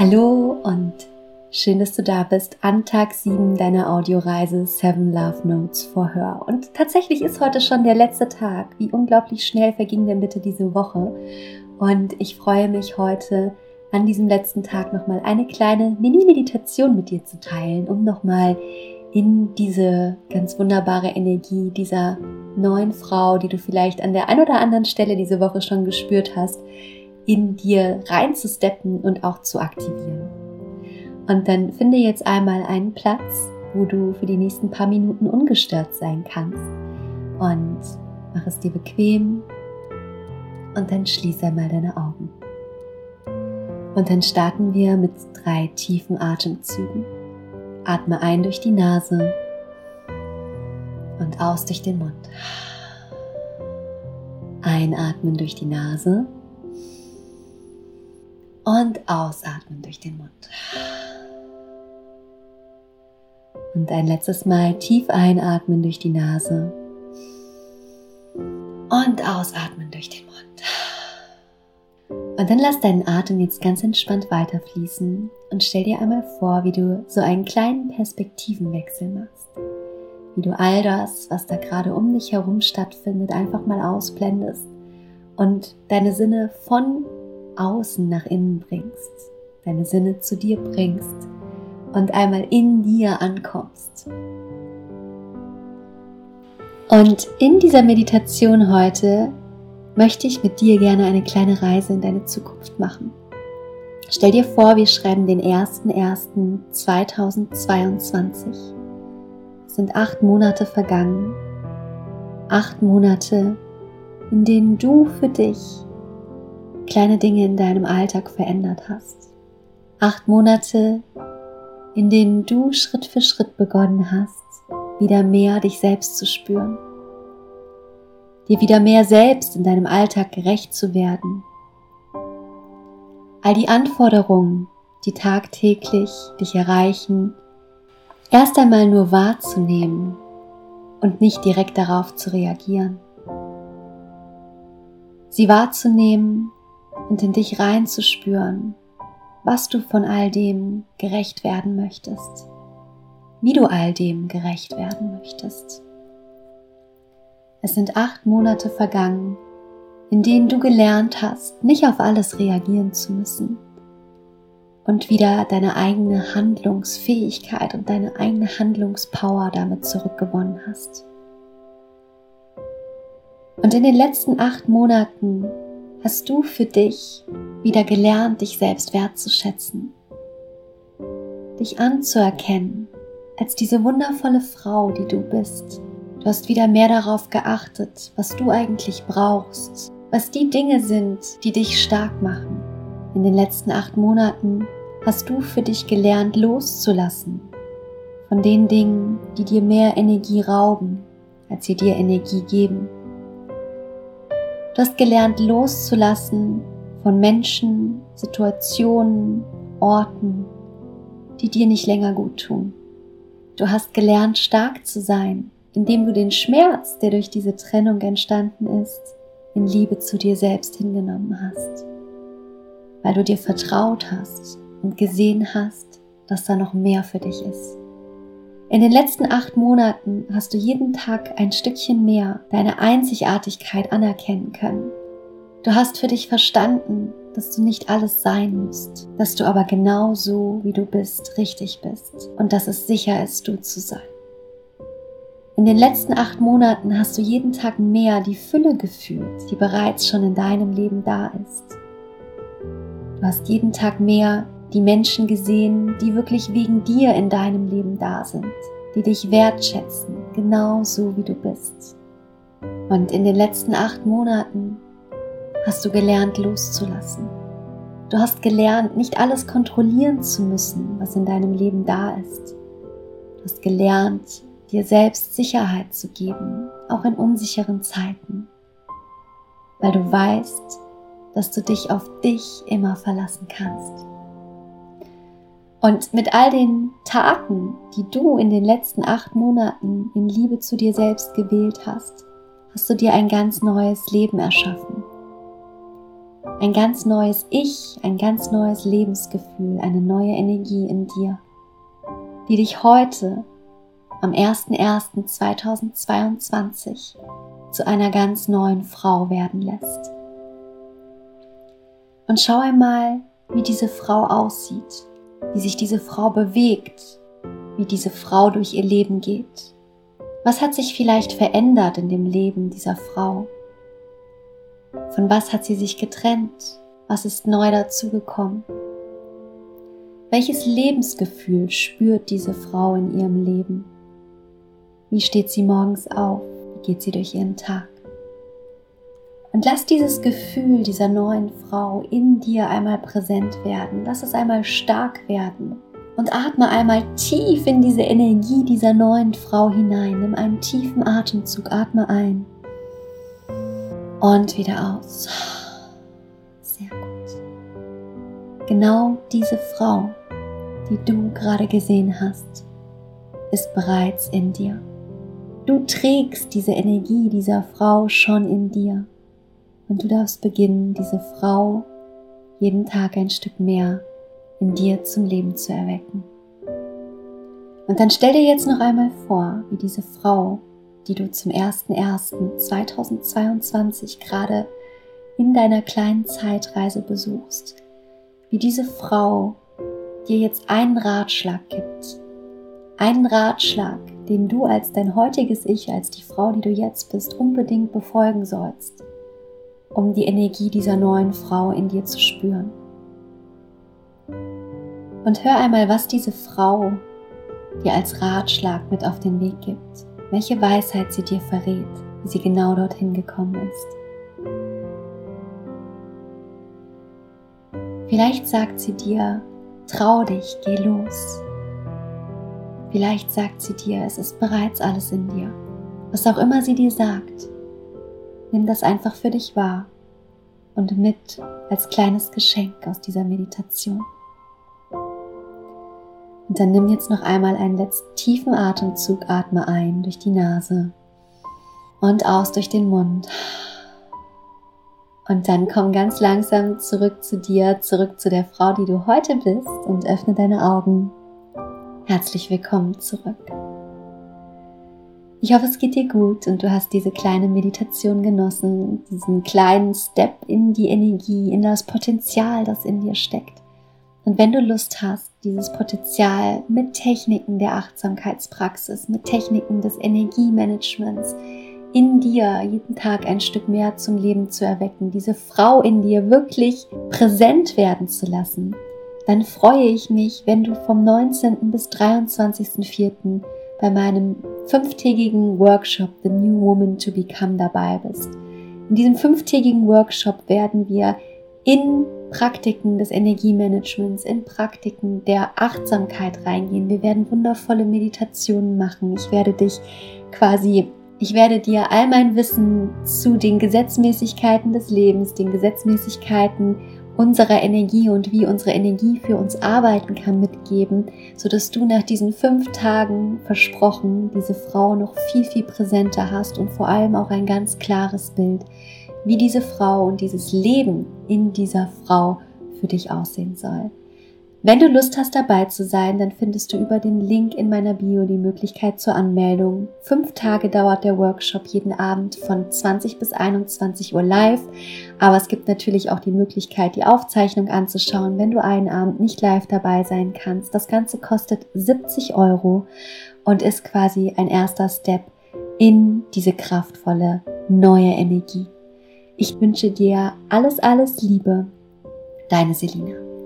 Hallo und schön, dass du da bist an Tag 7 deiner Audioreise Seven Love Notes for Her. Und tatsächlich ist heute schon der letzte Tag. Wie unglaublich schnell verging denn bitte diese Woche. Und ich freue mich heute an diesem letzten Tag nochmal eine kleine Mini-Meditation mit dir zu teilen, um nochmal in diese ganz wunderbare Energie dieser neuen Frau, die du vielleicht an der ein oder anderen Stelle diese Woche schon gespürt hast, in dir reinzusteppen und auch zu aktivieren. Und dann finde jetzt einmal einen Platz, wo du für die nächsten paar Minuten ungestört sein kannst. Und mach es dir bequem und dann schließe einmal deine Augen. Und dann starten wir mit drei tiefen Atemzügen. Atme ein durch die Nase und aus durch den Mund. Einatmen durch die Nase und ausatmen durch den Mund. Und ein letztes Mal tief einatmen durch die Nase und ausatmen durch den Mund. Und dann lass deinen Atem jetzt ganz entspannt weiterfließen und stell dir einmal vor, wie du so einen kleinen Perspektivenwechsel machst. Wie du all das, was da gerade um dich herum stattfindet, einfach mal ausblendest und deine Sinne von außen nach innen bringst, deine Sinne zu dir bringst und einmal in dir ankommst. Und in dieser Meditation heute möchte ich mit dir gerne eine kleine Reise in deine Zukunft machen. Stell dir vor, wir schreiben den 01.01.2022. Es sind acht Monate vergangen. Acht Monate, in denen du für dich kleine Dinge in deinem Alltag verändert hast. Acht Monate, in denen du Schritt für Schritt begonnen hast, wieder mehr dich selbst zu spüren. Dir wieder mehr selbst in deinem Alltag gerecht zu werden all die Anforderungen, die tagtäglich dich erreichen, erst einmal nur wahrzunehmen und nicht direkt darauf zu reagieren. Sie wahrzunehmen und in dich reinzuspüren, was du von all dem gerecht werden möchtest, wie du all dem gerecht werden möchtest. Es sind acht Monate vergangen, in denen du gelernt hast, nicht auf alles reagieren zu müssen und wieder deine eigene Handlungsfähigkeit und deine eigene Handlungspower damit zurückgewonnen hast. Und in den letzten acht Monaten hast du für dich wieder gelernt, dich selbst wertzuschätzen, dich anzuerkennen als diese wundervolle Frau, die du bist. Du hast wieder mehr darauf geachtet, was du eigentlich brauchst, was die Dinge sind, die dich stark machen. In den letzten acht Monaten hast du für dich gelernt loszulassen von den Dingen, die dir mehr Energie rauben, als sie dir Energie geben. Du hast gelernt loszulassen von Menschen, Situationen, Orten, die dir nicht länger gut tun. Du hast gelernt stark zu sein, indem du den Schmerz, der durch diese Trennung entstanden ist, in Liebe zu dir selbst hingenommen hast, weil du dir vertraut hast und gesehen hast, dass da noch mehr für dich ist. In den letzten acht Monaten hast du jeden Tag ein Stückchen mehr deine Einzigartigkeit anerkennen können. Du hast für dich verstanden, dass du nicht alles sein musst, dass du aber genau so, wie du bist, richtig bist und dass es sicher ist, du zu sein. In den letzten acht Monaten hast du jeden Tag mehr die Fülle gefühlt, die bereits schon in deinem Leben da ist. Du hast jeden Tag mehr die Menschen gesehen, die wirklich wegen dir in deinem Leben da sind, die dich wertschätzen, genau so wie du bist. Und in den letzten acht Monaten hast du gelernt loszulassen. Du hast gelernt, nicht alles kontrollieren zu müssen, was in deinem Leben da ist. Du hast gelernt, dir selbst Sicherheit zu geben, auch in unsicheren Zeiten, weil du weißt, dass du dich auf dich immer verlassen kannst. Und mit all den Taten, die du in den letzten acht Monaten in Liebe zu dir selbst gewählt hast, hast du dir ein ganz neues Leben erschaffen. ein ganz neues Ich, ein ganz neues Lebensgefühl, eine neue Energie in dir, die dich heute am 01.01.2022 zu einer ganz neuen Frau werden lässt. Und schau einmal, wie diese Frau aussieht, wie sich diese Frau bewegt, wie diese Frau durch ihr Leben geht. Was hat sich vielleicht verändert in dem Leben dieser Frau? Von was hat sie sich getrennt? Was ist neu dazugekommen? Welches Lebensgefühl spürt diese Frau in ihrem Leben? Wie steht sie morgens auf? Wie geht sie durch ihren Tag? Und lass dieses Gefühl dieser neuen Frau in dir einmal präsent werden. Lass es einmal stark werden. Und atme einmal tief in diese Energie dieser neuen Frau hinein. Nimm einen tiefen Atemzug, atme ein und wieder aus. Sehr gut. Genau diese Frau, die du gerade gesehen hast, ist bereits in dir. Du trägst diese Energie dieser Frau schon in dir. Und du darfst beginnen, diese Frau jeden Tag ein Stück mehr in dir zum Leben zu erwecken. Und dann stell dir jetzt noch einmal vor, wie diese Frau die du zum 01.01.2022 gerade in deiner kleinen Zeitreise besuchst, wie diese Frau dir jetzt einen Ratschlag gibt. Einen Ratschlag, den du als dein heutiges Ich, als die Frau, die du jetzt bist, unbedingt befolgen sollst, um die Energie dieser neuen Frau in dir zu spüren. Und hör einmal, was diese Frau dir als Ratschlag mit auf den Weg gibt welche Weisheit sie dir verrät, wie sie genau dorthin gekommen ist. Vielleicht sagt sie dir, trau dich, geh los. Vielleicht sagt sie dir, es ist bereits alles in dir. Was auch immer sie dir sagt, nimm das einfach für dich wahr und mit als kleines Geschenk aus dieser Meditation. Und dann nimm jetzt noch einmal einen letzten tiefen Atemzug, atme ein durch die Nase und aus durch den Mund. Und dann komm ganz langsam zurück zu dir, zurück zu der Frau, die du heute bist und öffne deine Augen. Herzlich willkommen zurück. Ich hoffe, es geht dir gut und du hast diese kleine Meditation genossen, diesen kleinen Step in die Energie, in das Potenzial, das in dir steckt. Und wenn du Lust hast, dieses Potenzial mit Techniken der Achtsamkeitspraxis, mit Techniken des Energiemanagements in dir jeden Tag ein Stück mehr zum Leben zu erwecken, diese Frau in dir wirklich präsent werden zu lassen, dann freue ich mich, wenn du vom 19. bis 23.04. bei meinem fünftägigen Workshop The New Woman to Become dabei bist. In diesem fünftägigen Workshop werden wir in Praktiken des Energiemanagements, in Praktiken der Achtsamkeit reingehen. Wir werden wundervolle Meditationen machen. Ich werde dich quasi, ich werde dir all mein Wissen zu den Gesetzmäßigkeiten des Lebens, den Gesetzmäßigkeiten unserer Energie und wie unsere Energie für uns arbeiten kann mitgeben, so dass du nach diesen fünf Tagen versprochen diese Frau noch viel, viel präsenter hast und vor allem auch ein ganz klares Bild wie diese Frau und dieses Leben in dieser Frau für dich aussehen soll. Wenn du Lust hast dabei zu sein, dann findest du über den Link in meiner Bio die Möglichkeit zur Anmeldung. Fünf Tage dauert der Workshop jeden Abend von 20 bis 21 Uhr live. Aber es gibt natürlich auch die Möglichkeit, die Aufzeichnung anzuschauen, wenn du einen Abend nicht live dabei sein kannst. Das Ganze kostet 70 Euro und ist quasi ein erster Step in diese kraftvolle neue Energie. Ich wünsche dir alles, alles Liebe. Deine Selina.